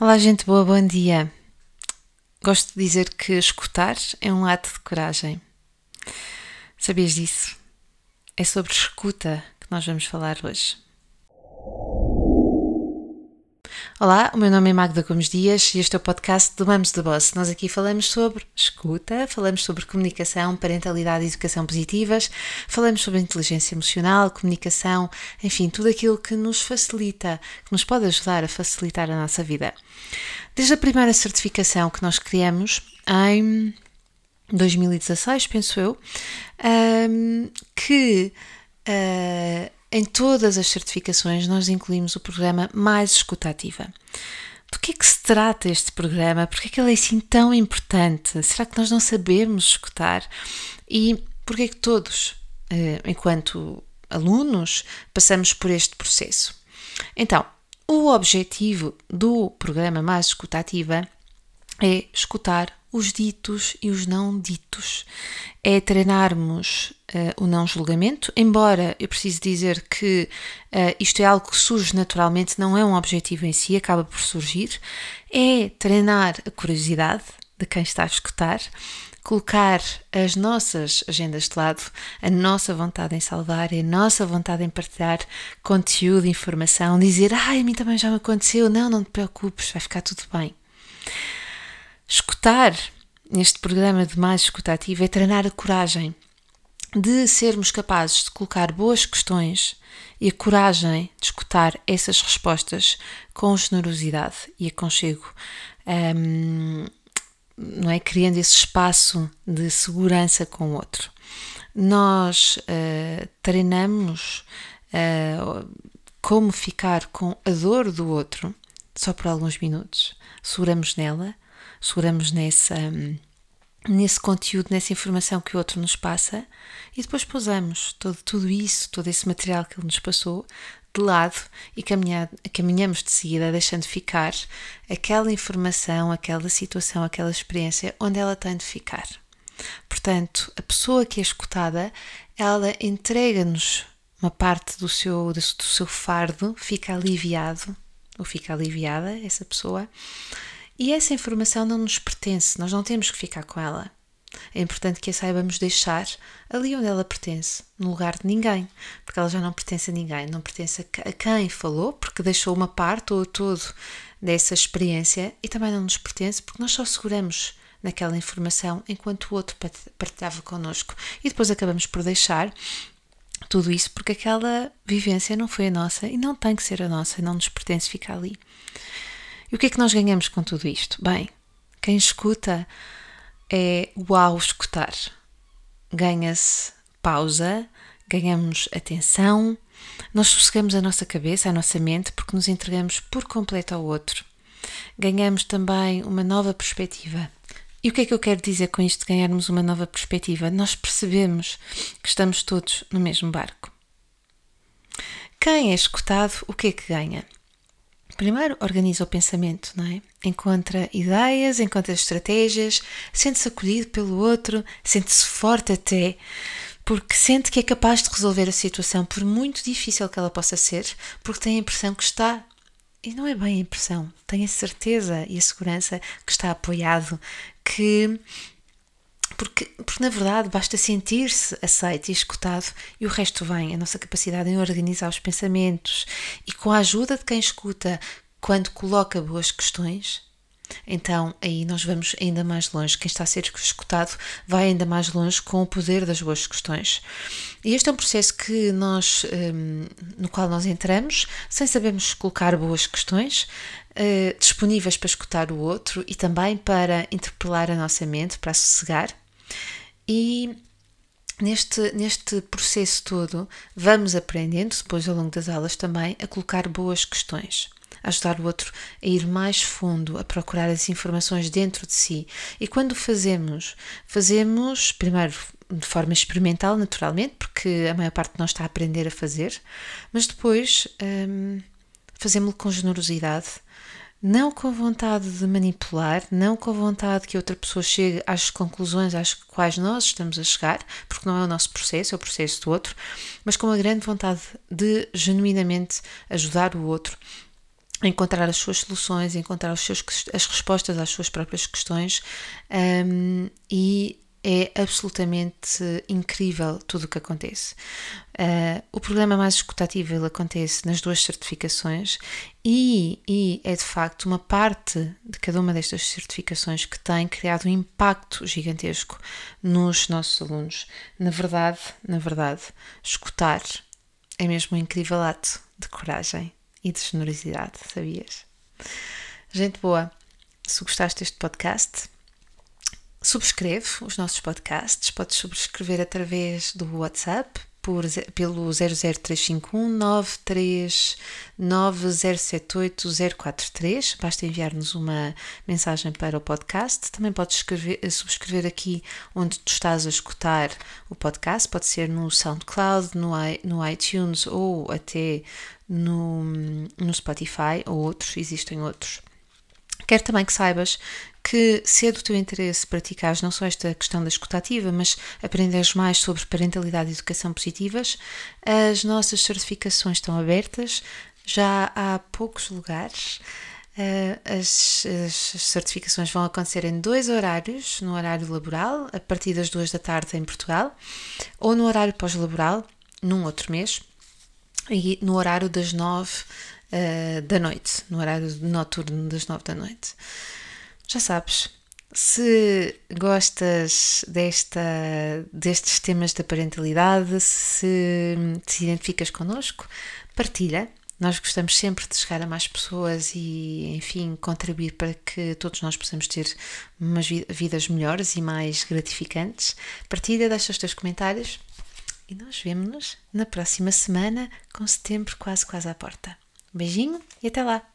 Olá, gente boa, bom dia. Gosto de dizer que escutar é um ato de coragem. Sabias disso? É sobre escuta que nós vamos falar hoje. Olá, o meu nome é Magda Gomes Dias e este é o podcast do Mamos de Boss. Nós aqui falamos sobre escuta, falamos sobre comunicação, parentalidade e educação positivas, falamos sobre inteligência emocional, comunicação, enfim, tudo aquilo que nos facilita, que nos pode ajudar a facilitar a nossa vida. Desde a primeira certificação que nós criamos em 2016, penso eu, um, que uh, em todas as certificações nós incluímos o programa Mais Escutativa. Do que é que se trata este programa? Por que é ele é assim tão importante? Será que nós não sabemos escutar? E por que é que todos, eh, enquanto alunos, passamos por este processo? Então, o objetivo do programa Mais Escutativa é escutar os ditos e os não ditos. É treinarmos uh, o não julgamento, embora eu preciso dizer que uh, isto é algo que surge naturalmente, não é um objetivo em si, acaba por surgir. É treinar a curiosidade de quem está a escutar, colocar as nossas agendas de lado, a nossa vontade em salvar, a nossa vontade em partilhar conteúdo, informação, dizer, ai, a mim também já me aconteceu, não, não te preocupes, vai ficar tudo bem. Escutar neste programa de mais escutativo é treinar a coragem de sermos capazes de colocar boas questões e a coragem de escutar essas respostas com generosidade e aconchego, um, não é? Criando esse espaço de segurança com o outro. Nós uh, treinamos uh, como ficar com a dor do outro só por alguns minutos, seguramos nela seguramos nessa, nesse conteúdo, nessa informação que o outro nos passa e depois pousamos todo, tudo isso, todo esse material que ele nos passou de lado e caminhamos de seguida, deixando ficar aquela informação, aquela situação, aquela experiência onde ela tem de ficar. Portanto, a pessoa que é escutada, ela entrega-nos uma parte do seu, do seu fardo, fica aliviado, ou fica aliviada essa pessoa, e essa informação não nos pertence, nós não temos que ficar com ela. É importante que a saibamos deixar ali onde ela pertence, no lugar de ninguém, porque ela já não pertence a ninguém, não pertence a quem falou, porque deixou uma parte ou todo dessa experiência e também não nos pertence porque nós só seguramos naquela informação enquanto o outro partilhava connosco e depois acabamos por deixar tudo isso porque aquela vivência não foi a nossa e não tem que ser a nossa, não nos pertence ficar ali. E o que é que nós ganhamos com tudo isto? Bem, quem escuta é o ao escutar. Ganha-se pausa, ganhamos atenção, nós sossegamos a nossa cabeça, a nossa mente, porque nos entregamos por completo ao outro. Ganhamos também uma nova perspectiva. E o que é que eu quero dizer com isto de ganharmos uma nova perspectiva? Nós percebemos que estamos todos no mesmo barco. Quem é escutado, o que é que ganha? Primeiro, organiza o pensamento, não é? Encontra ideias, encontra estratégias, sente-se acolhido pelo outro, sente-se forte até, porque sente que é capaz de resolver a situação, por muito difícil que ela possa ser, porque tem a impressão que está. E não é bem a impressão, tem a certeza e a segurança que está apoiado, que porque, porque na verdade basta sentir-se aceito e escutado e o resto vem, a nossa capacidade em organizar os pensamentos e com a ajuda de quem escuta, quando coloca boas questões, então aí nós vamos ainda mais longe. Quem está a ser escutado vai ainda mais longe com o poder das boas questões. E este é um processo que nós, um, no qual nós entramos, sem sabermos colocar boas questões, uh, disponíveis para escutar o outro e também para interpelar a nossa mente, para sossegar e neste, neste processo todo vamos aprendendo, depois ao longo das aulas também, a colocar boas questões ajudar o outro a ir mais fundo, a procurar as informações dentro de si. E quando fazemos, fazemos primeiro de forma experimental, naturalmente, porque a maior parte de nós está a aprender a fazer, mas depois hum, fazemos-lo com generosidade, não com vontade de manipular, não com vontade que outra pessoa chegue às conclusões às quais nós estamos a chegar, porque não é o nosso processo, é o processo do outro, mas com uma grande vontade de genuinamente ajudar o outro encontrar as suas soluções, encontrar os seus, as respostas às suas próprias questões um, e é absolutamente incrível tudo o que acontece. Uh, o problema mais escutativo acontece nas duas certificações e, e, é de facto uma parte de cada uma destas certificações que tem criado um impacto gigantesco nos nossos alunos. Na verdade, na verdade, escutar é mesmo um incrível ato de coragem e de generosidade, sabias? Gente boa, se gostaste deste podcast, subscreve os nossos podcasts, podes subscrever através do WhatsApp por, pelo 00351 939078043. Basta enviar-nos uma mensagem para o podcast. Também podes escrever, subscrever aqui onde tu estás a escutar o podcast. Pode ser no SoundCloud, no, no iTunes ou até no, no Spotify ou outros, existem outros. Quero também que saibas que, se é do teu interesse praticares não só esta questão da escutativa, mas aprenderes mais sobre parentalidade e educação positivas, as nossas certificações estão abertas, já há poucos lugares. Eh, as, as, certificações vão acontecer em dois horários: no horário laboral, a partir das duas da tarde em Portugal, ou no horário pós-laboral, num outro mês, e no horário das nove uh, da noite, no horário noturno das nove da noite. Já sabes, se gostas desta, destes temas da parentalidade, se te identificas connosco, partilha. Nós gostamos sempre de chegar a mais pessoas e, enfim, contribuir para que todos nós possamos ter umas vidas melhores e mais gratificantes. Partilha, deixa os teus comentários e nós vemos-nos na próxima semana com setembro quase quase à porta. Um beijinho e até lá!